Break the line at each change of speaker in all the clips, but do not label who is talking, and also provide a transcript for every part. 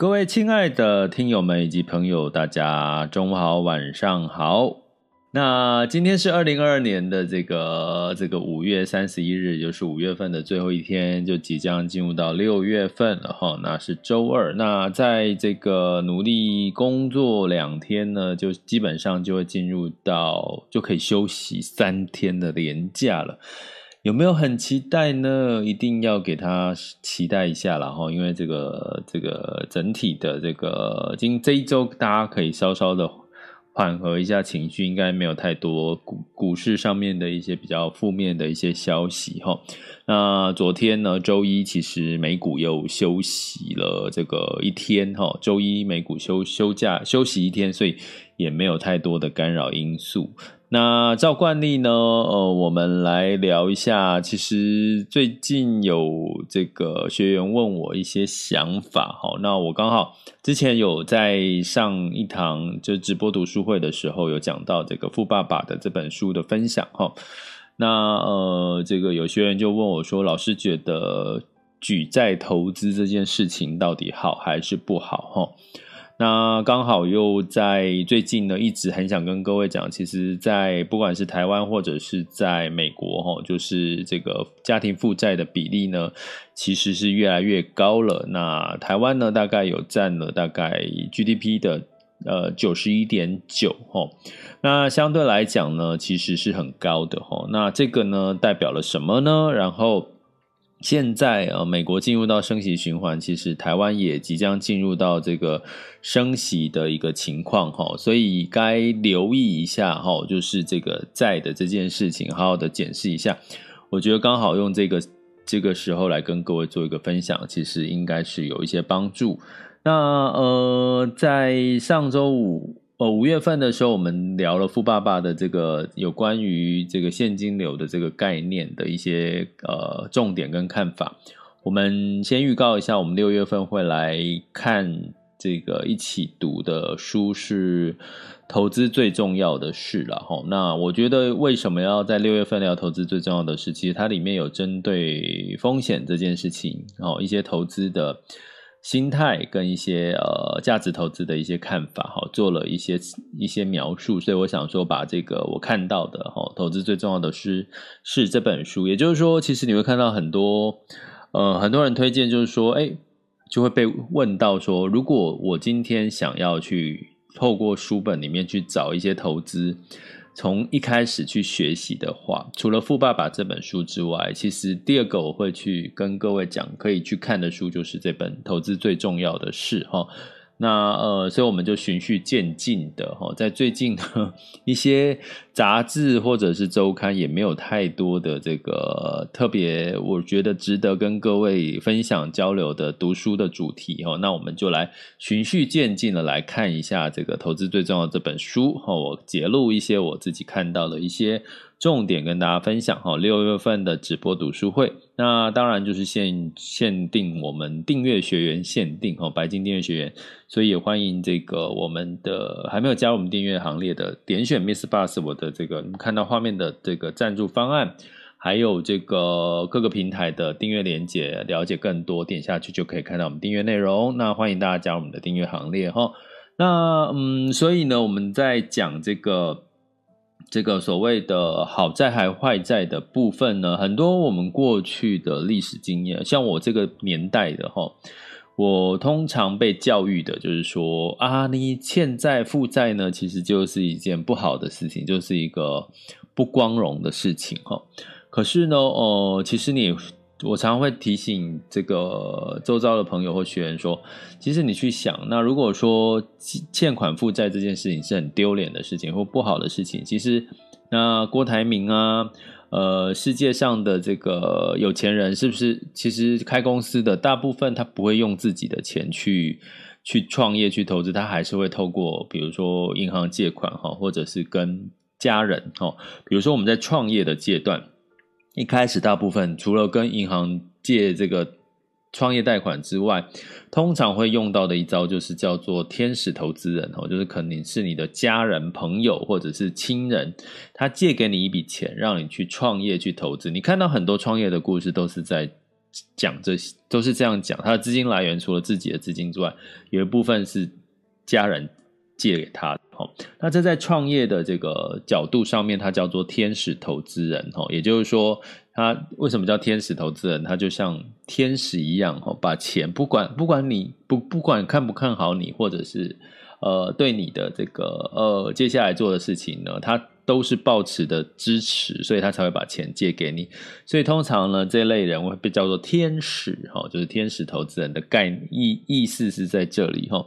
各位亲爱的听友们以及朋友，大家中午好，晚上好。那今天是二零二二年的这个这个五月三十一日，就是五月份的最后一天，就即将进入到六月份了哈。那是周二，那在这个努力工作两天呢，就基本上就会进入到就可以休息三天的连假了。有没有很期待呢？一定要给他期待一下了哈，因为这个这个整体的这个今这一周，大家可以稍稍的缓和一下情绪，应该没有太多股股市上面的一些比较负面的一些消息哈。那昨天呢，周一其实美股又休息了这个一天哈，周一美股休休假休息一天，所以也没有太多的干扰因素。那照惯例呢，呃，我们来聊一下。其实最近有这个学员问我一些想法，哈，那我刚好之前有在上一堂就直播读书会的时候，有讲到这个《富爸爸》的这本书的分享，哈。那呃，这个有学员就问我说：“老师觉得举债投资这件事情到底好还是不好？”哈。那刚好又在最近呢，一直很想跟各位讲，其实，在不管是台湾或者是在美国，哈，就是这个家庭负债的比例呢，其实是越来越高了。那台湾呢，大概有占了大概 GDP 的呃九十一点九，哈，那相对来讲呢，其实是很高的，哈。那这个呢，代表了什么呢？然后。现在呃，美国进入到升息循环，其实台湾也即将进入到这个升息的一个情况哈，所以该留意一下哈，就是这个债的这件事情，好好的检视一下。我觉得刚好用这个这个时候来跟各位做一个分享，其实应该是有一些帮助。那呃，在上周五。呃，五月份的时候，我们聊了富爸爸的这个有关于这个现金流的这个概念的一些呃重点跟看法。我们先预告一下，我们六月份会来看这个一起读的书是《投资最重要的事》了哈。那我觉得为什么要在六月份聊投资最重要的事？其实它里面有针对风险这件事情哦，一些投资的。心态跟一些呃价值投资的一些看法哈，做了一些一些描述，所以我想说把这个我看到的哈，投资最重要的是是这本书，也就是说，其实你会看到很多呃很多人推荐，就是说，哎，就会被问到说，如果我今天想要去透过书本里面去找一些投资。从一开始去学习的话，除了《富爸爸》这本书之外，其实第二个我会去跟各位讲可以去看的书，就是这本《投资最重要的事》哈。那呃，所以我们就循序渐进的哈，在最近呢一些杂志或者是周刊也没有太多的这个特别，我觉得值得跟各位分享交流的读书的主题哈。那我们就来循序渐进的来看一下这个投资最重要的这本书哈。我节录一些我自己看到的一些。重点跟大家分享哈，六月份的直播读书会，那当然就是限限定我们订阅学员限定哦，白金订阅学员，所以也欢迎这个我们的还没有加入我们订阅行列的，点选 Miss Bus 我的这个你看到画面的这个赞助方案，还有这个各个平台的订阅连接，了解更多，点下去就可以看到我们订阅内容。那欢迎大家加入我们的订阅行列哈。那嗯，所以呢，我们在讲这个。这个所谓的好债还坏债的部分呢，很多我们过去的历史经验，像我这个年代的哈，我通常被教育的就是说啊，你欠债负债呢，其实就是一件不好的事情，就是一个不光荣的事情哈。可是呢，呃，其实你。我常常会提醒这个周遭的朋友或学员说，其实你去想，那如果说欠款负债这件事情是很丢脸的事情或不好的事情，其实那郭台铭啊，呃，世界上的这个有钱人是不是其实开公司的大部分他不会用自己的钱去去创业去投资，他还是会透过比如说银行借款哈，或者是跟家人哈，比如说我们在创业的阶段。一开始，大部分除了跟银行借这个创业贷款之外，通常会用到的一招就是叫做天使投资人哦，就是可能是你的家人、朋友或者是亲人，他借给你一笔钱，让你去创业、去投资。你看到很多创业的故事，都是在讲这些，都是这样讲。他的资金来源除了自己的资金之外，有一部分是家人借给他哦。那这在创业的这个角度上面，它叫做天使投资人，也就是说，他为什么叫天使投资人？他就像天使一样，把钱不管不管你不不管看不看好你，或者是呃对你的这个呃接下来做的事情呢，他。都是抱持的支持，所以他才会把钱借给你。所以通常呢，这类人会被叫做天使，哈，就是天使投资人的概念意意思是在这里，哈。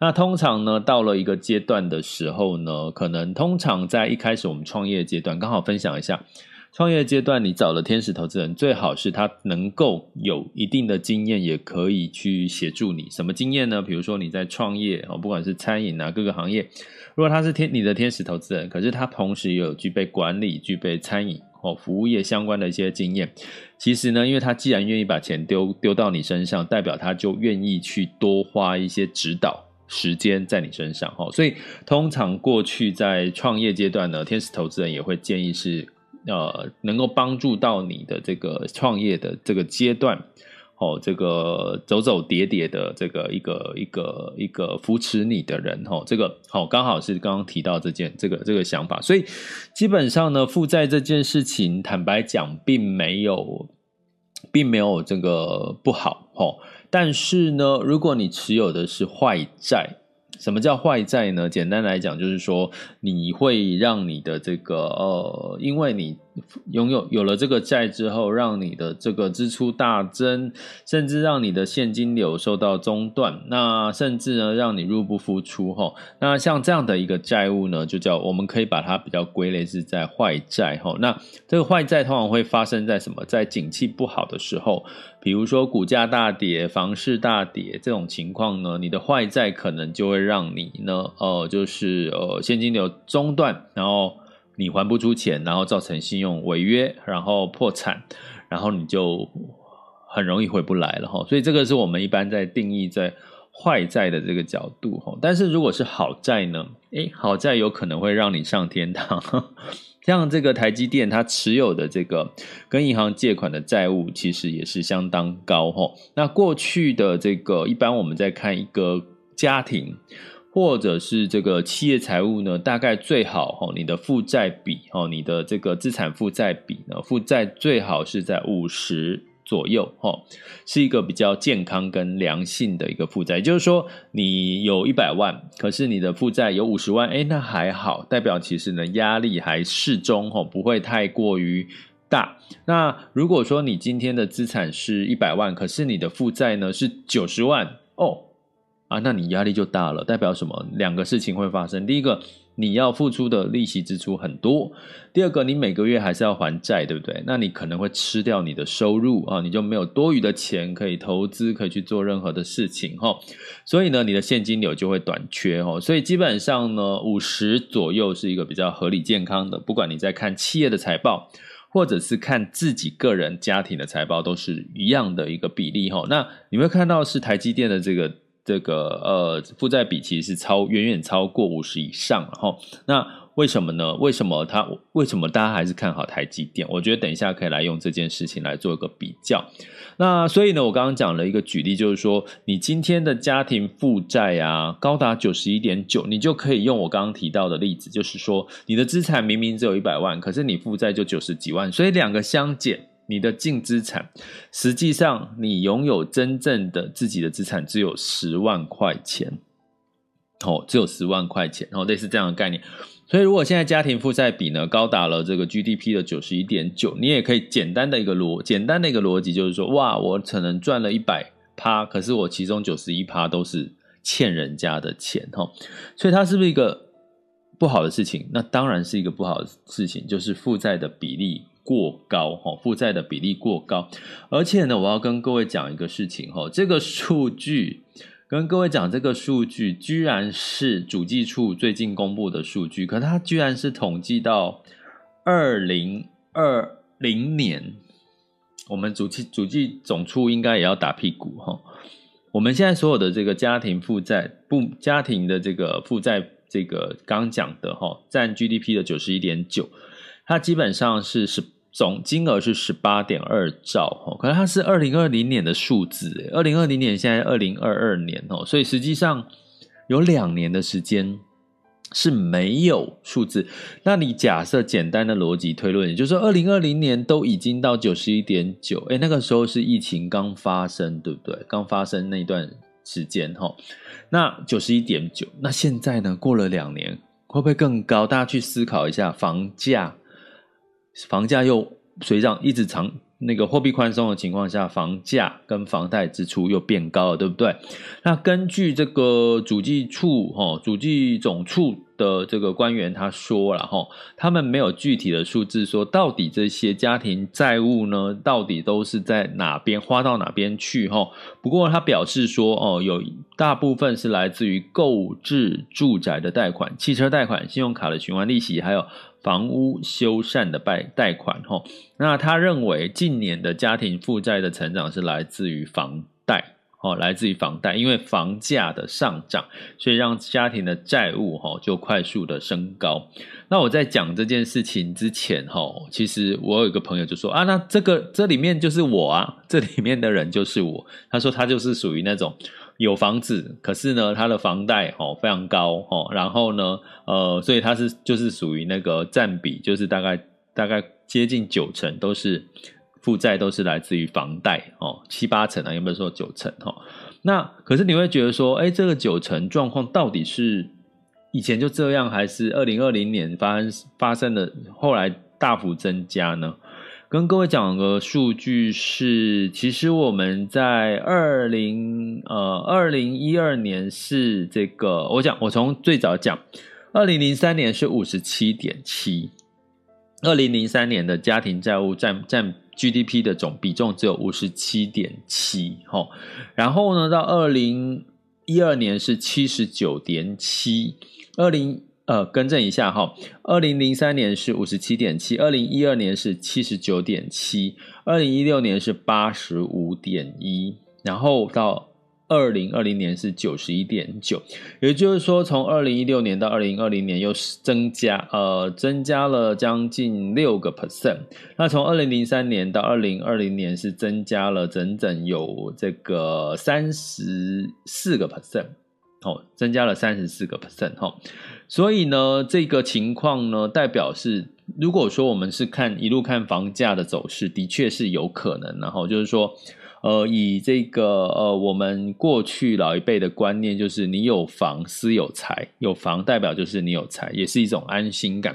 那通常呢，到了一个阶段的时候呢，可能通常在一开始我们创业阶段，刚好分享一下。创业阶段，你找的天使投资人最好是他能够有一定的经验，也可以去协助你。什么经验呢？比如说你在创业，不管是餐饮啊，各个行业，如果他是天你的天使投资人，可是他同时也有具备管理、具备餐饮或服务业相关的一些经验，其实呢，因为他既然愿意把钱丢丢到你身上，代表他就愿意去多花一些指导时间在你身上哈。所以通常过去在创业阶段呢，天使投资人也会建议是。呃，能够帮助到你的这个创业的这个阶段，哦，这个走走跌跌的这个一个一个一个扶持你的人，哦，这个好，刚好是刚刚提到这件这个这个想法，所以基本上呢，负债这件事情，坦白讲，并没有，并没有这个不好，哦，但是呢，如果你持有的是坏债。什么叫坏债呢？简单来讲，就是说你会让你的这个呃，因为你拥有有了这个债之后，让你的这个支出大增，甚至让你的现金流受到中断，那甚至呢，让你入不敷出哈。那像这样的一个债务呢，就叫我们可以把它比较归类是在坏债哈。那这个坏债通常会发生在什么？在景气不好的时候。比如说股价大跌、房市大跌这种情况呢，你的坏债可能就会让你呢，呃，就是呃现金流中断，然后你还不出钱，然后造成信用违约，然后破产，然后你就很容易回不来了哈。所以这个是我们一般在定义在坏债的这个角度哈。但是如果是好债呢？诶，好债有可能会让你上天堂。像这个台积电，它持有的这个跟银行借款的债务，其实也是相当高哈。那过去的这个，一般我们在看一个家庭或者是这个企业财务呢，大概最好哈，你的负债比哦，你的这个资产负债比呢，负债最好是在五十。左右，哦，是一个比较健康跟良性的一个负债。也就是说，你有一百万，可是你的负债有五十万，哎，那还好，代表其实呢压力还适中，哈，不会太过于大。那如果说你今天的资产是一百万，可是你的负债呢是九十万，哦，啊，那你压力就大了，代表什么？两个事情会发生。第一个。你要付出的利息支出很多。第二个，你每个月还是要还债，对不对？那你可能会吃掉你的收入啊，你就没有多余的钱可以投资，可以去做任何的事情哈。所以呢，你的现金流就会短缺哈。所以基本上呢，五十左右是一个比较合理健康的。不管你在看企业的财报，或者是看自己个人家庭的财报，都是一样的一个比例哈。那你会看到是台积电的这个。这个呃负债比其实是超远远超过五十以上，然后那为什么呢？为什么他为什么大家还是看好台积电？我觉得等一下可以来用这件事情来做一个比较。那所以呢，我刚刚讲了一个举例，就是说你今天的家庭负债啊高达九十一点九，你就可以用我刚刚提到的例子，就是说你的资产明明只有一百万，可是你负债就九十几万，所以两个相减，你的净资产实际上你拥有真正的自己的资产只有十万块钱，哦，只有十万块钱，然后类似这样的概念。所以，如果现在家庭负债比呢高达了这个 GDP 的九十一点九，你也可以简单的一个逻简单的一个逻辑就是说，哇，我可能赚了一百趴，可是我其中九十一趴都是欠人家的钱哈。所以它是不是一个不好的事情？那当然是一个不好的事情，就是负债的比例过高哈，负债的比例过高。而且呢，我要跟各位讲一个事情哈，这个数据。跟各位讲，这个数据居然是主计处最近公布的数据，可它居然是统计到二零二零年，我们主计主计总处应该也要打屁股哈。我们现在所有的这个家庭负债不家庭的这个负债，这个刚讲的哈，占 GDP 的九十一点九，它基本上是十。总金额是十八点二兆，可是它是二零二零年的数字，二零二零年现在二零二二年哦，所以实际上有两年的时间是没有数字。那你假设简单的逻辑推论，也就是说二零二零年都已经到九十一点九，诶，那个时候是疫情刚发生，对不对？刚发生那段时间哈，那九十一点九，那现在呢？过了两年，会不会更高？大家去思考一下，房价。房价又随着一直长那个货币宽松的情况下，房价跟房贷支出又变高了，对不对？那根据这个主计处哈，主计总处的这个官员他说了哈，他们没有具体的数字说到底这些家庭债务呢，到底都是在哪边花到哪边去哈。不过他表示说哦，有大部分是来自于购置住宅的贷款、汽车贷款、信用卡的循环利息，还有。房屋修缮的贷贷款，哈，那他认为近年的家庭负债的成长是来自于房贷，哦，来自于房贷，因为房价的上涨，所以让家庭的债务，就快速的升高。那我在讲这件事情之前，其实我有一个朋友就说啊，那这个这里面就是我啊，这里面的人就是我。他说他就是属于那种。有房子，可是呢，他的房贷哦非常高哦，然后呢，呃，所以他是就是属于那个占比，就是大概大概接近九成都是负债，都是来自于房贷哦，七八成啊，有没有说九成哈？那可是你会觉得说，哎，这个九成状况到底是以前就这样，还是二零二零年发生发生的后来大幅增加呢？跟各位讲个数据是，其实我们在二零呃二零一二年是这个，我讲我从最早讲，二零零三年是五十七点七，二零零三年的家庭债务占占 GDP 的总比重只有五十七点七，吼，然后呢到二零一二年是七十九点七，二零。呃，更正一下哈，二零零三年是五十七点七，二零一二年是七十九点七，二零一六年是八十五点一，然后到二零二零年是九十一点九，也就是说，从二零一六年到二零二零年又增加，呃，增加了将近六个 percent。那从二零零三年到二零二零年是增加了整整有这个三十四个 percent，哦，增加了三十四个 percent，哈。所以呢，这个情况呢，代表是，如果说我们是看一路看房价的走势，的确是有可能。然后就是说，呃，以这个呃，我们过去老一辈的观念，就是你有房私有财，有房代表就是你有财，也是一种安心感，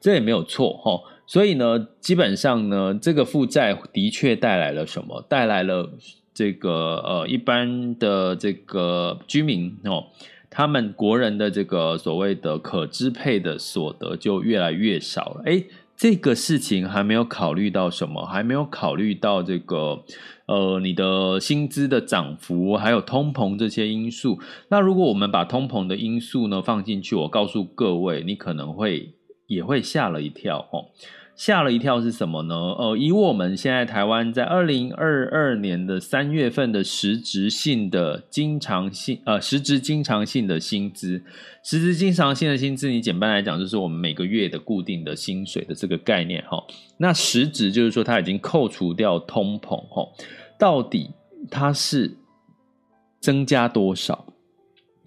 这也没有错哈。所以呢，基本上呢，这个负债的确带来了什么？带来了这个呃，一般的这个居民哦。他们国人的这个所谓的可支配的所得就越来越少了。诶，这个事情还没有考虑到什么？还没有考虑到这个呃，你的薪资的涨幅，还有通膨这些因素。那如果我们把通膨的因素呢放进去，我告诉各位，你可能会也会吓了一跳哦。吓了一跳是什么呢？呃，以我们现在台湾在二零二二年的三月份的实质性的经常性呃实质经常性的薪资，实质经常性的薪资，你简单来讲就是我们每个月的固定的薪水的这个概念哈。那实质就是说它已经扣除掉通膨哈，到底它是增加多少？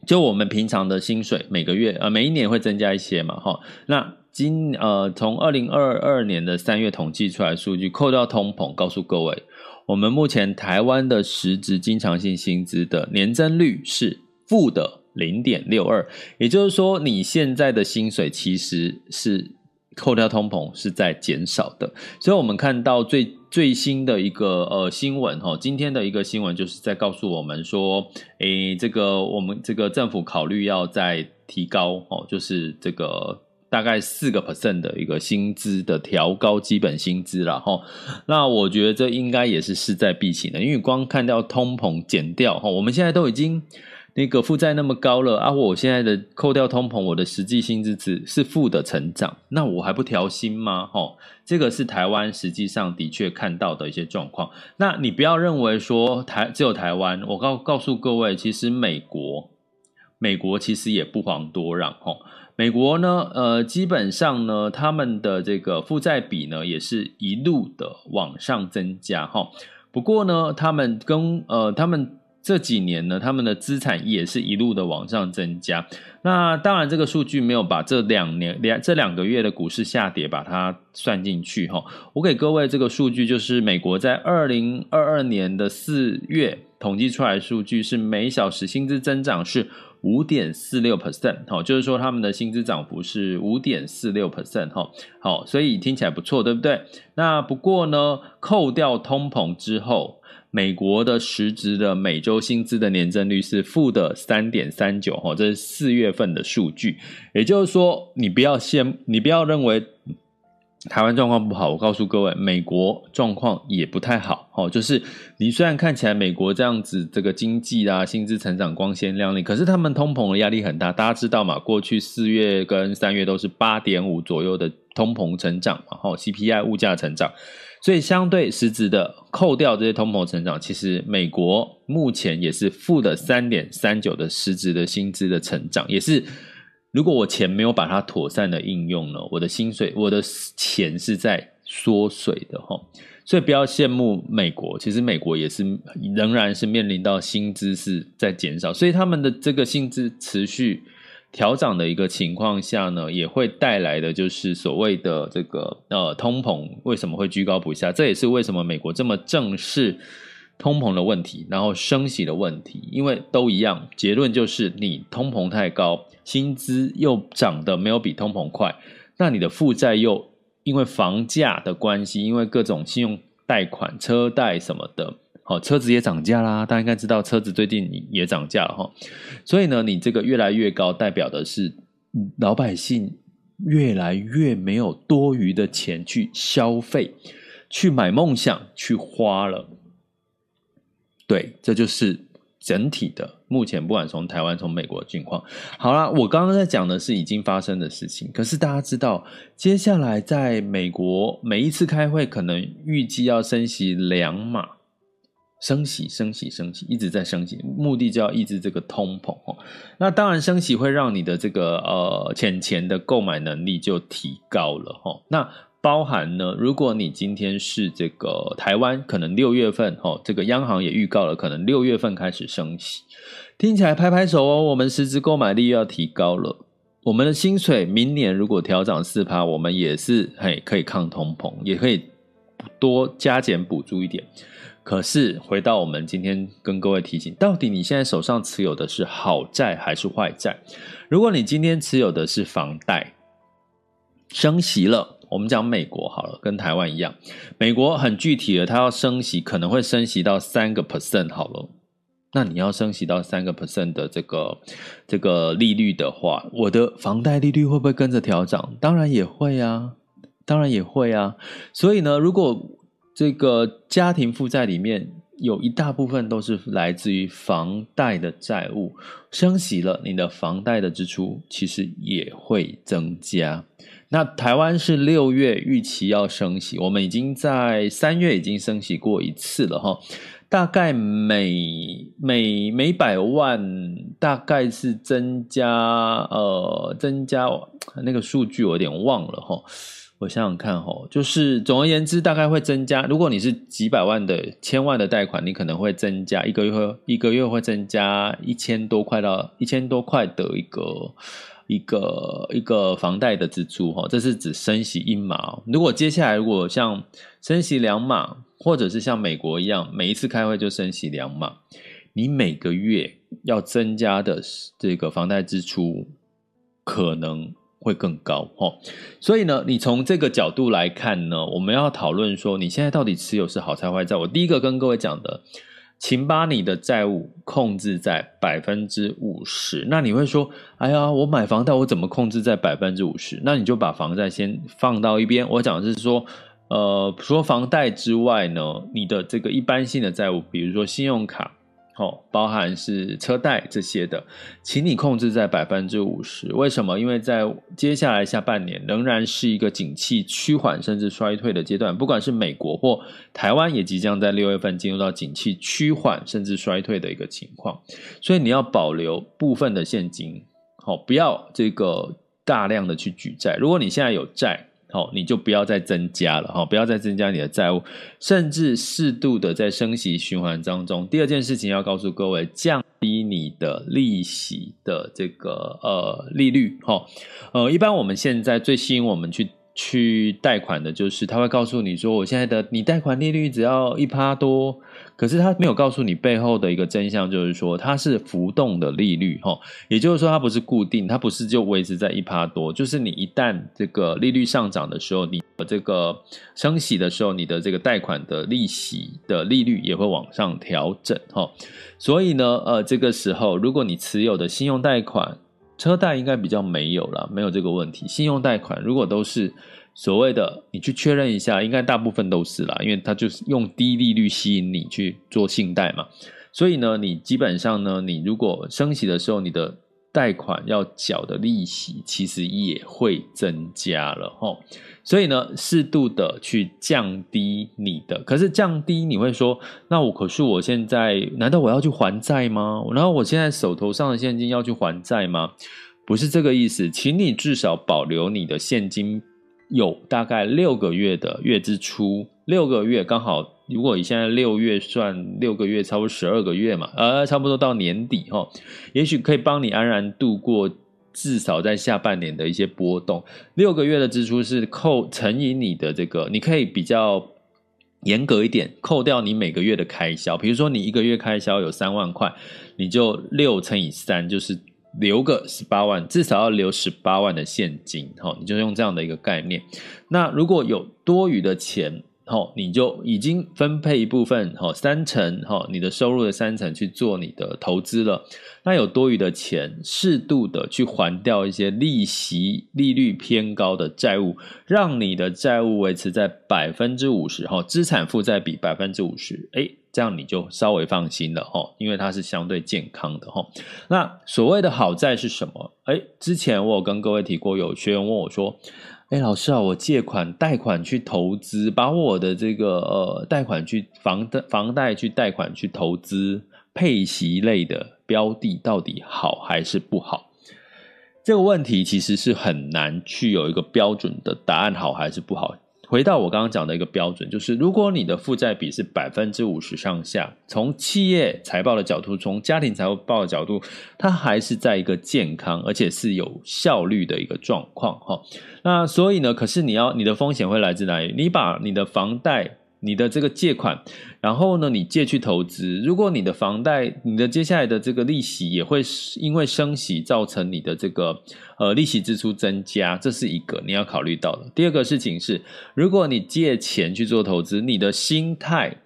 就我们平常的薪水每个月呃每一年会增加一些嘛哈，那。今呃，从二零二二年的三月统计出来数据，扣掉通膨，告诉各位，我们目前台湾的实质经常性薪资的年增率是负的零点六二，也就是说，你现在的薪水其实是扣掉通膨是在减少的。所以，我们看到最最新的一个呃新闻哈，今天的一个新闻就是在告诉我们说，诶，这个我们这个政府考虑要再提高哦，就是这个。大概四个 percent 的一个薪资的调高基本薪资了哈，那我觉得这应该也是势在必行的，因为光看到通膨减掉哈，我们现在都已经那个负债那么高了啊，我现在的扣掉通膨，我的实际薪资值是负的成长，那我还不调薪吗？哈，这个是台湾实际上的确看到的一些状况。那你不要认为说台只有台湾，我告告诉各位，其实美国美国其实也不遑多让哈。美国呢，呃，基本上呢，他们的这个负债比呢，也是一路的往上增加哈。不过呢，他们跟呃，他们这几年呢，他们的资产也是一路的往上增加。那当然，这个数据没有把这两年两这两个月的股市下跌把它算进去哈。我给各位这个数据，就是美国在二零二二年的四月统计出来的数据是每小时薪资增长是。五点四六 percent，好，就是说他们的薪资涨幅是五点四六 percent，哈，好，所以听起来不错，对不对？那不过呢，扣掉通膨之后，美国的实质的每周薪资的年增率是负的三点三九，哈，这是四月份的数据，也就是说，你不要先，你不要认为。台湾状况不好，我告诉各位，美国状况也不太好。哦，就是你虽然看起来美国这样子，这个经济啊，薪资成长光鲜亮丽，可是他们通膨的压力很大。大家知道嘛？过去四月跟三月都是八点五左右的通膨成长嘛，哈，CPI 物价成长，所以相对实质的扣掉这些通膨成长，其实美国目前也是负的三点三九的实质的薪资的成长，也是。如果我钱没有把它妥善的应用呢，我的薪水，我的钱是在缩水的哈，所以不要羡慕美国，其实美国也是仍然是面临到薪资是在减少，所以他们的这个薪资持续调涨的一个情况下呢，也会带来的就是所谓的这个呃通膨为什么会居高不下，这也是为什么美国这么正视。通膨的问题，然后升息的问题，因为都一样，结论就是你通膨太高，薪资又涨得没有比通膨快，那你的负债又因为房价的关系，因为各种信用贷款、车贷什么的，好，车子也涨价啦，大家应该知道车子最近也涨价了哈，所以呢，你这个越来越高，代表的是老百姓越来越没有多余的钱去消费、去买梦想、去花了。对，这就是整体的目前，不管从台湾、从美国的情况。好啦，我刚刚在讲的是已经发生的事情，可是大家知道，接下来在美国每一次开会，可能预计要升息两码，升息、升息、升息，一直在升息，目的就要抑制这个通膨哦。那当然，升息会让你的这个呃钱钱的购买能力就提高了哈。那包含呢，如果你今天是这个台湾，可能六月份哦，这个央行也预告了，可能六月份开始升息，听起来拍拍手哦，我们实质购买力又要提高了，我们的薪水明年如果调涨四趴，我们也是嘿可以抗通膨，也可以多加减补助一点。可是回到我们今天跟各位提醒，到底你现在手上持有的是好债还是坏债？如果你今天持有的是房贷，升息了。我们讲美国好了，跟台湾一样，美国很具体的，它要升息，可能会升息到三个 percent 好了。那你要升息到三个 percent 的这个这个利率的话，我的房贷利率会不会跟着调涨？当然也会啊，当然也会啊。所以呢，如果这个家庭负债里面有一大部分都是来自于房贷的债务，升息了，你的房贷的支出其实也会增加。那台湾是六月预期要升息，我们已经在三月已经升息过一次了哈，大概每每每百万大概是增加呃增加那个数据我有点忘了哈，我想想看哈，就是总而言之大概会增加，如果你是几百万的千万的贷款，你可能会增加一个月会一个月会增加一千多块到一千多块的一个。一个一个房贷的支出哈，这是指升息一码。如果接下来如果像升息两码，或者是像美国一样，每一次开会就升息两码，你每个月要增加的这个房贷支出可能会更高哈。所以呢，你从这个角度来看呢，我们要讨论说，你现在到底持有是好债坏债？我第一个跟各位讲的。请把你的债务控制在百分之五十。那你会说：“哎呀，我买房贷，我怎么控制在百分之五十？”那你就把房贷先放到一边。我讲的是说，呃，除了房贷之外呢，你的这个一般性的债务，比如说信用卡。哦，包含是车贷这些的，请你控制在百分之五十。为什么？因为在接下来下半年仍然是一个景气趋缓甚至衰退的阶段，不管是美国或台湾，也即将在六月份进入到景气趋缓甚至衰退的一个情况。所以你要保留部分的现金，好，不要这个大量的去举债。如果你现在有债，好，你就不要再增加了哈，不要再增加你的债务，甚至适度的在升息循环当中。第二件事情要告诉各位，降低你的利息的这个呃利率哈，呃，一般我们现在最吸引我们去去贷款的就是，他会告诉你说，我现在的你贷款利率只要一趴多。可是他没有告诉你背后的一个真相，就是说它是浮动的利率，哈，也就是说它不是固定，它不是就维持在一趴多，就是你一旦这个利率上涨的时候，你这个升息的时候，你的这个贷款的利息的利率也会往上调整，哈，所以呢，呃，这个时候如果你持有的信用贷款、车贷应该比较没有了，没有这个问题，信用贷款如果都是。所谓的，你去确认一下，应该大部分都是啦，因为它就是用低利率吸引你去做信贷嘛。所以呢，你基本上呢，你如果升息的时候，你的贷款要缴的利息其实也会增加了齁。所以呢，适度的去降低你的，可是降低你会说，那我可是我现在难道我要去还债吗？然后我现在手头上的现金要去还债吗？不是这个意思，请你至少保留你的现金。有大概六个月的月支出，六个月刚好，如果以现在六月算六个月，差不多十二个月嘛，呃，差不多到年底哈，也许可以帮你安然度过至少在下半年的一些波动。六个月的支出是扣乘以你的这个，你可以比较严格一点，扣掉你每个月的开销，比如说你一个月开销有三万块，你就六乘以三就是。留个十八万，至少要留十八万的现金，齁，你就用这样的一个概念。那如果有多余的钱，齁，你就已经分配一部分，齁，三成，齁，你的收入的三成去做你的投资了。那有多余的钱，适度的去还掉一些利息利率偏高的债务，让你的债务维持在百分之五十，齁，资产负债比百分之五十，诶这样你就稍微放心了哈，因为它是相对健康的哈。那所谓的好债是什么？哎，之前我有跟各位提过，有学员问我说：“哎，老师啊，我借款贷款去投资，把我的这个呃贷款去房贷房贷去贷款去投资配息类的标的，到底好还是不好？”这个问题其实是很难去有一个标准的答案，好还是不好。回到我刚刚讲的一个标准，就是如果你的负债比是百分之五十上下，从企业财报的角度，从家庭财务报的角度，它还是在一个健康而且是有效率的一个状况哈。那所以呢，可是你要你的风险会来自哪里？你把你的房贷。你的这个借款，然后呢，你借去投资。如果你的房贷，你的接下来的这个利息也会因为升息造成你的这个呃利息支出增加，这是一个你要考虑到的。第二个事情是，如果你借钱去做投资，你的心态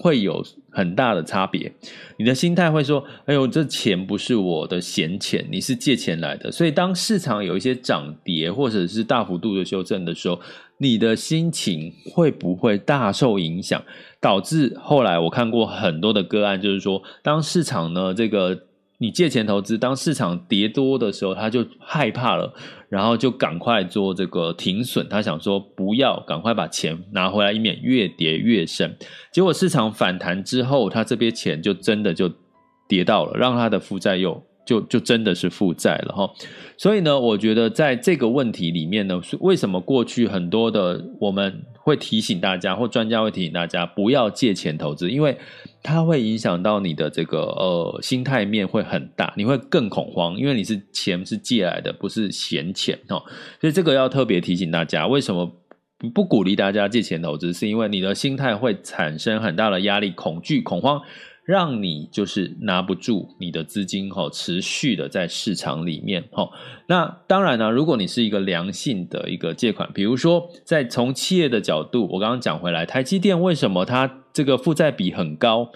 会有很大的差别。你的心态会说：“哎呦，这钱不是我的闲钱，你是借钱来的。”所以当市场有一些涨跌或者是大幅度的修正的时候，你的心情会不会大受影响，导致后来我看过很多的个案，就是说，当市场呢这个你借钱投资，当市场跌多的时候，他就害怕了，然后就赶快做这个停损。他想说不要，赶快把钱拿回来，以免越跌越深。结果市场反弹之后，他这边钱就真的就跌到了，让他的负债又就就真的是负债了哈。所以呢，我觉得在这个问题里面呢，为什么过去很多的我们会提醒大家，或专家会提醒大家不要借钱投资，因为。它会影响到你的这个呃心态面会很大，你会更恐慌，因为你是钱是借来的，不是闲钱哦，所以这个要特别提醒大家，为什么不鼓励大家借钱投资？是因为你的心态会产生很大的压力、恐惧、恐慌。让你就是拿不住你的资金哈，持续的在市场里面哈。那当然呢，如果你是一个良性的一个借款，比如说在从企业的角度，我刚刚讲回来，台积电为什么它这个负债比很高？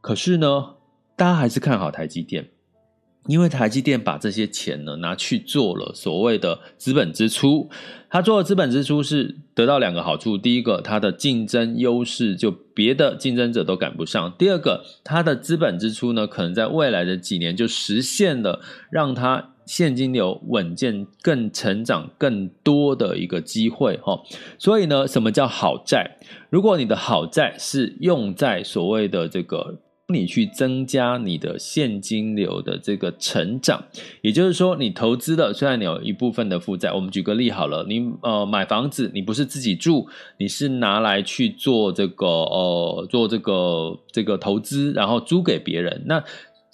可是呢，大家还是看好台积电。因为台积电把这些钱呢拿去做了所谓的资本支出，他做的资本支出是得到两个好处：第一个，它的竞争优势就别的竞争者都赶不上；第二个，它的资本支出呢，可能在未来的几年就实现了让它现金流稳健、更成长更多的一个机会。哈，所以呢，什么叫好债？如果你的好债是用在所谓的这个。你去增加你的现金流的这个成长，也就是说，你投资的虽然你有一部分的负债，我们举个例好了，你呃买房子，你不是自己住，你是拿来去做这个呃做这个这个投资，然后租给别人。那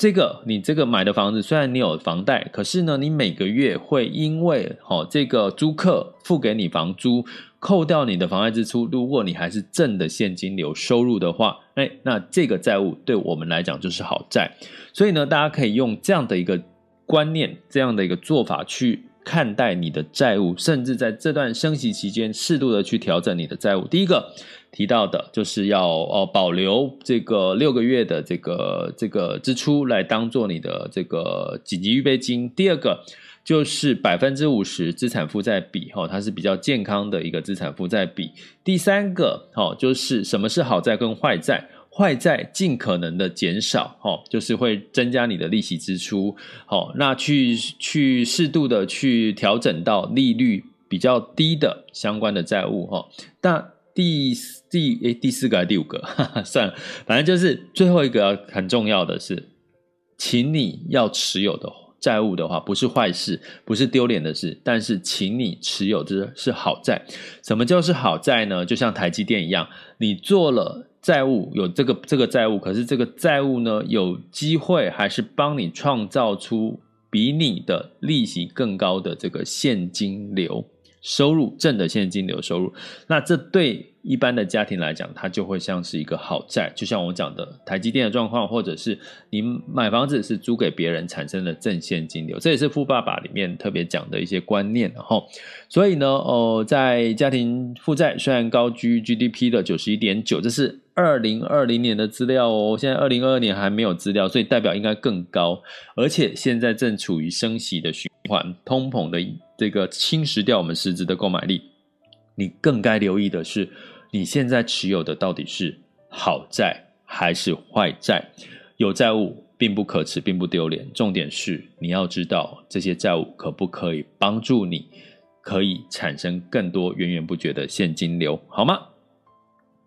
这个你这个买的房子，虽然你有房贷，可是呢，你每个月会因为哦这个租客付给你房租。扣掉你的房贷支出，如果你还是正的现金流收入的话，哎，那这个债务对我们来讲就是好债。所以呢，大家可以用这样的一个观念，这样的一个做法去看待你的债务，甚至在这段升息期间适度的去调整你的债务。第一个提到的就是要哦保留这个六个月的这个这个支出来当做你的这个紧急预备金。第二个。就是百分之五十资产负债比，哈，它是比较健康的一个资产负债比。第三个，哈，就是什么是好债跟坏债？坏债尽可能的减少，哦，就是会增加你的利息支出，好，那去去适度的去调整到利率比较低的相关的债务，哈。那第第诶第四个还是第五个？哈哈，算了，反正就是最后一个很重要的是，请你要持有的。债务的话不是坏事，不是丢脸的事，但是请你持有这是好债。什么叫是好债呢？就像台积电一样，你做了债务，有这个这个债务，可是这个债务呢，有机会还是帮你创造出比你的利息更高的这个现金流收入，正的现金流收入。那这对。一般的家庭来讲，它就会像是一个好债，就像我讲的台积电的状况，或者是你买房子是租给别人产生的正现金流，这也是富爸爸里面特别讲的一些观念。然后，所以呢，哦，在家庭负债虽然高居 GDP 的九十一点九，这是二零二零年的资料哦，现在二零二二年还没有资料，所以代表应该更高，而且现在正处于升息的循环，通膨的这个侵蚀掉我们实质的购买力，你更该留意的是。你现在持有的到底是好债还是坏债？有债务并不可耻，并不丢脸。重点是你要知道这些债务可不可以帮助你，可以产生更多源源不绝的现金流，好吗？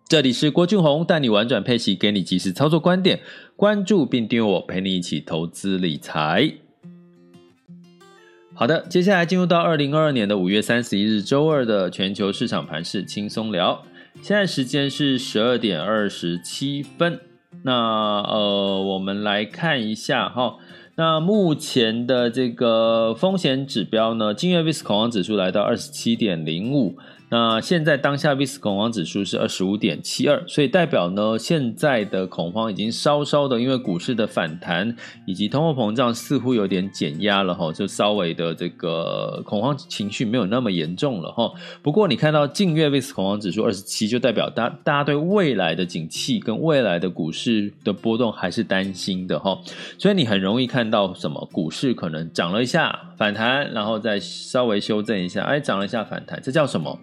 这里是郭俊宏带你玩转配息，给你及时操作观点。关注并订阅我，陪你一起投资理财。好的，接下来进入到二零二二年的五月三十一日周二的全球市场盘势轻松聊。现在时间是十二点二十七分，那呃，我们来看一下哈，那目前的这个风险指标呢，金月 VIX 恐慌指数来到二十七点零五。那现在当下 VIX 恐慌指数是二十五点七二，所以代表呢，现在的恐慌已经稍稍的因为股市的反弹以及通货膨胀似乎有点减压了哈，就稍微的这个恐慌情绪没有那么严重了哈。不过你看到近月 VIX 恐慌指数二十七，就代表大大家对未来的景气跟未来的股市的波动还是担心的哈，所以你很容易看到什么股市可能涨了一下反弹，然后再稍微修正一下，哎，涨了一下反弹，这叫什么？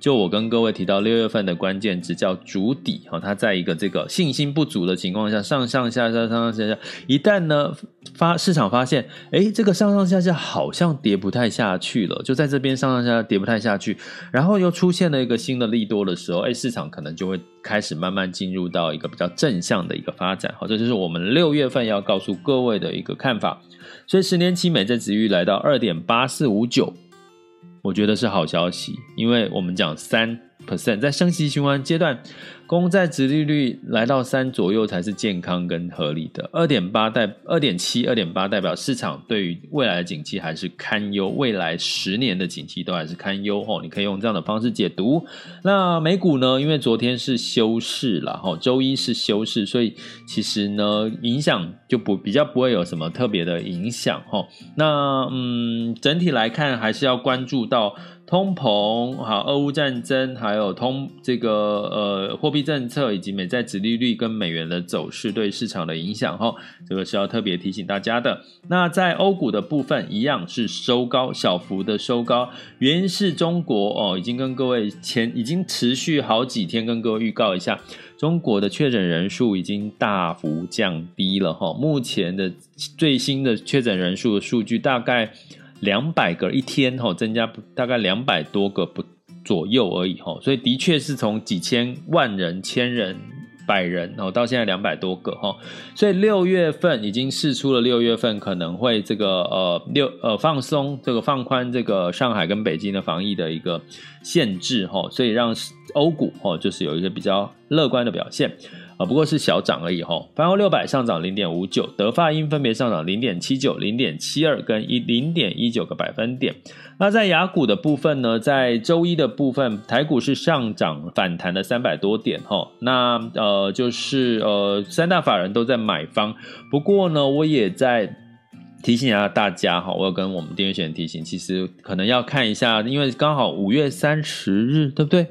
就我跟各位提到六月份的关键词叫主底哈，它在一个这个信心不足的情况下，上上下下上上下下，一旦呢发市场发现，哎，这个上上下下好像跌不太下去了，就在这边上上下下跌不太下去，然后又出现了一个新的利多的时候，哎，市场可能就会开始慢慢进入到一个比较正向的一个发展，好，这就是我们六月份要告诉各位的一个看法。所以十年期美债值率来到二点八四五九，我觉得是好消息，因为我们讲三 percent 在升息循环阶段。公债殖利率来到三左右才是健康跟合理的，二点八代二点七二点八代表市场对于未来的景气还是堪忧，未来十年的景气都还是堪忧哦。你可以用这样的方式解读。那美股呢？因为昨天是休市了哈，周一是休市，所以其实呢影响就不比较不会有什么特别的影响哈。那嗯，整体来看还是要关注到。通膨，好，俄乌战争，还有通这个呃货币政策以及美债殖利率跟美元的走势对市场的影响，哈，这个是要特别提醒大家的。那在欧股的部分，一样是收高，小幅的收高，原因是中国哦，已经跟各位前已经持续好几天跟各位预告一下，中国的确诊人数已经大幅降低了，哈，目前的最新的确诊人数的数据大概。两百个一天哈，增加大概两百多个不左右而已哈，所以的确是从几千万人、千人、百人哦，到现在两百多个哈，所以六月份已经试出了，六月份可能会这个呃六呃放松这个放宽这个上海跟北京的防疫的一个限制哈，所以让欧股哈就是有一个比较乐观的表现。啊，不过是小涨而已哈。泛欧六百上涨零点五九，德法英分别上涨零点七九、零点七二跟一零点一九个百分点。那在雅股的部分呢，在周一的部分，台股是上涨反弹了三百多点哈。那呃，就是呃，三大法人都在买方。不过呢，我也在提醒一下大家哈，我有跟我们订阅学员提醒，其实可能要看一下，因为刚好五月三十日，对不对？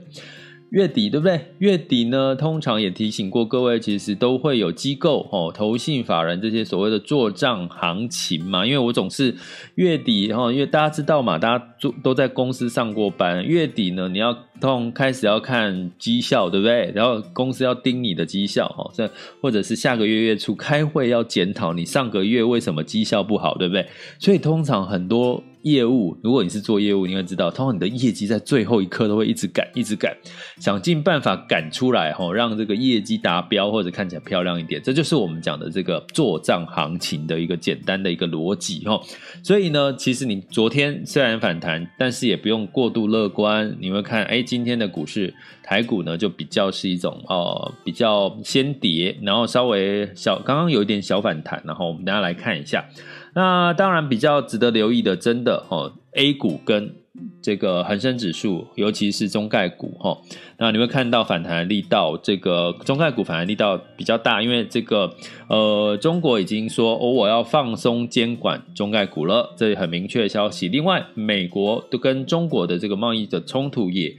月底对不对？月底呢，通常也提醒过各位，其实都会有机构哦，投信法人这些所谓的做账行情嘛。因为我总是月底哈，因为大家知道嘛，大家都都在公司上过班，月底呢，你要。通开始要看绩效，对不对？然后公司要盯你的绩效，哈，这或者是下个月月初开会要检讨你上个月为什么绩效不好，对不对？所以通常很多业务，如果你是做业务，你会知道，通常你的业绩在最后一刻都会一直赶，一直赶，想尽办法赶出来，哈，让这个业绩达标或者看起来漂亮一点。这就是我们讲的这个做账行情的一个简单的一个逻辑，哈。所以呢，其实你昨天虽然反弹，但是也不用过度乐观。你会看，哎。今天的股市台股呢，就比较是一种哦比较先跌，然后稍微小刚刚有一点小反弹，然后我们大家来看一下。那当然比较值得留意的，真的哦，A 股跟这个恒生指数，尤其是中概股哈。那你会看到反弹力道，这个中概股反弹力道比较大，因为这个呃，中国已经说哦，我要放松监管中概股了，这很明确的消息。另外，美国都跟中国的这个贸易的冲突也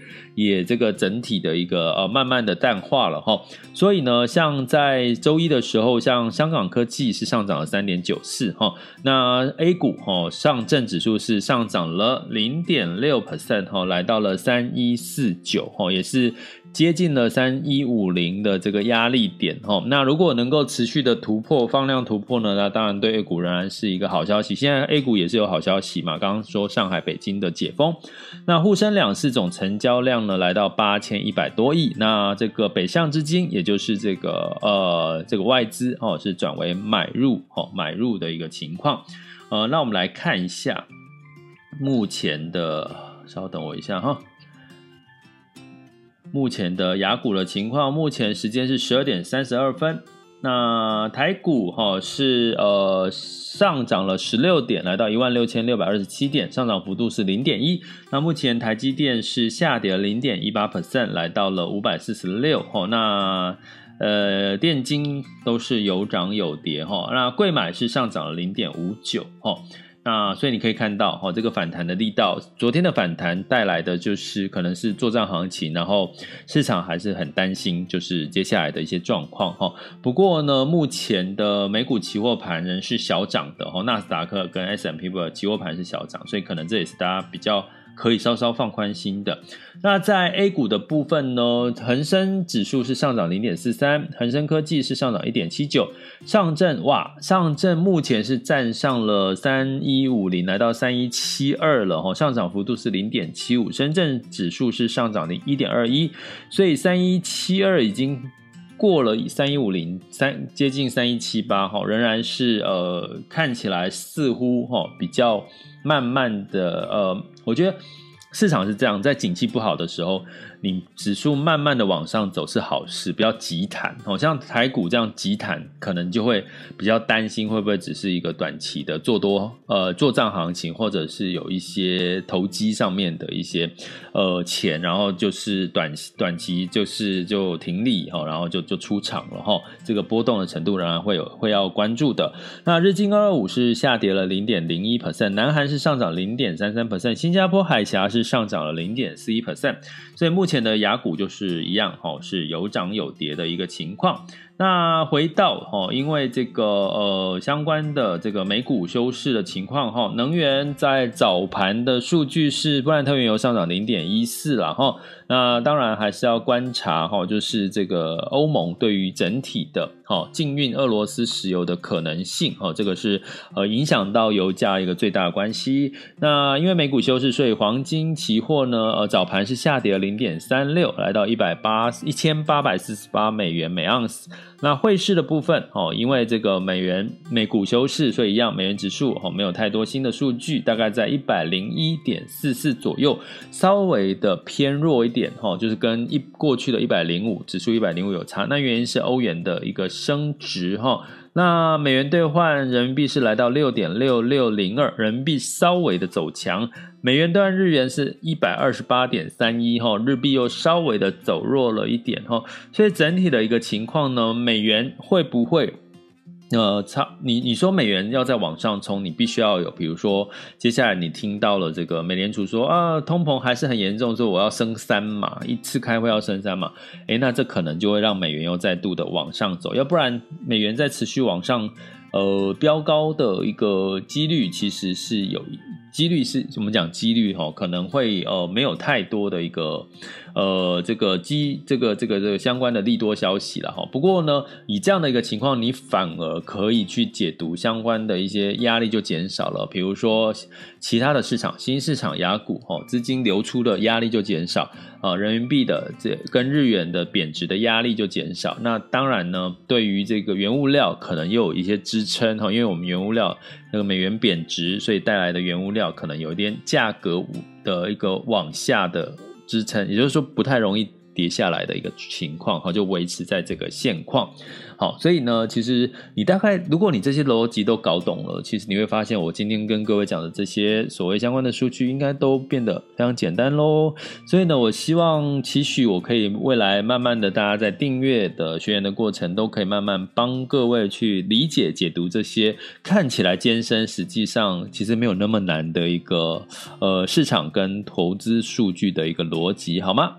也这个整体的一个呃慢慢的淡化了哈。所以呢，像在周一的时候，像香港科技是上涨了三点九四哈，那 A 股哈上证指数是上涨了零点六 percent 哈，来到了三一四九哈，也是。接近了三一五零的这个压力点哈，那如果能够持续的突破放量突破呢，那当然对 A 股仍然是一个好消息。现在 A 股也是有好消息嘛，刚刚说上海、北京的解封，那沪深两市总成交量呢来到八千一百多亿，那这个北向资金也就是这个呃这个外资哦是转为买入哦买入的一个情况，呃，那我们来看一下目前的，稍等我一下哈。目前的雅股的情况，目前时间是十二点三十二分。那台股哈是呃上涨了十六点，来到一万六千六百二十七点，上涨幅度是零点一。那目前台积电是下跌零点一八 percent，来到了五百四十六。哈，那呃电金都是有涨有跌哈。那贵买是上涨了零点五九哈。那所以你可以看到，哈，这个反弹的力道，昨天的反弹带来的就是可能是做账行情，然后市场还是很担心，就是接下来的一些状况，哈。不过呢，目前的美股期货盘仍是小涨的，哈，纳斯达克跟 S M P 的期货盘是小涨，所以可能这也是大家比较可以稍稍放宽心的。那在 A 股的部分呢，恒生指数是上涨零点四三，恒生科技是上涨一点七九，上证哇，上证目前是站上了三一五零，来到三一七二了哈，上涨幅度是零点七五，深圳指数是上涨的一点二一，所以三一七二已经过了三一五零，三接近三一七八哈，仍然是呃看起来似乎哈比较慢慢的呃，我觉得。市场是这样，在景气不好的时候，你指数慢慢的往上走是好事，不要急弹。好像台股这样急弹，可能就会比较担心会不会只是一个短期的做多，呃，做账行情，或者是有一些投机上面的一些呃钱，然后就是短短期就是就停利哈，然后就就出场了哈。这个波动的程度仍然会有会要关注的。那日经二二五是下跌了零点零一 percent，南韩是上涨零点三三 percent，新加坡海峡。是上涨了零点四一 percent，所以目前的雅股就是一样，哈，是有涨有跌的一个情况。那回到哈，因为这个呃相关的这个美股休市的情况哈，能源在早盘的数据是布兰特原油上涨零点一四了哈。那当然还是要观察哈，就是这个欧盟对于整体的哈禁运俄罗斯石油的可能性哈，这个是呃影响到油价一个最大的关系。那因为美股休市，所以黄金期货呢呃早盘是下跌了零点三六，来到一百八一千八百四十八美元每盎司。那汇市的部分哦，因为这个美元美股休市，所以一样美元指数哦没有太多新的数据，大概在一百零一点四四左右，稍微的偏弱一点哈，就是跟一过去的一百零五指数一百零五有差。那原因是欧元的一个升值哈。那美元兑换人民币是来到六点六六零二，人民币稍微的走强。美元兑日元是一百二十八点三一哈，日币又稍微的走弱了一点哈，所以整体的一个情况呢，美元会不会？呃，差你你说美元要再往上冲，你必须要有，比如说接下来你听到了这个美联储说啊，通膨还是很严重，说我要升三嘛，一次开会要升三嘛，诶，那这可能就会让美元又再度的往上走，要不然美元再持续往上，呃，飙高的一个几率其实是有。几率是怎么讲？几率哈，可能会呃没有太多的一个呃这个机这个这个这个相关的利多消息了哈。不过呢，以这样的一个情况，你反而可以去解读相关的一些压力就减少了。比如说其他的市场，新市场亚股哈，资金流出的压力就减少啊，人民币的这跟日元的贬值的压力就减少。那当然呢，对于这个原物料可能又有一些支撑哈，因为我们原物料那个美元贬值，所以带来的原物料。可能有一点价格的一个往下的支撑，也就是说不太容易跌下来的一个情况，哈，就维持在这个现况。好，所以呢，其实你大概，如果你这些逻辑都搞懂了，其实你会发现，我今天跟各位讲的这些所谓相关的数据，应该都变得非常简单喽。所以呢，我希望期许我可以未来慢慢的，大家在订阅的学员的过程，都可以慢慢帮各位去理解、解读这些看起来艰深，实际上其实没有那么难的一个呃市场跟投资数据的一个逻辑，好吗？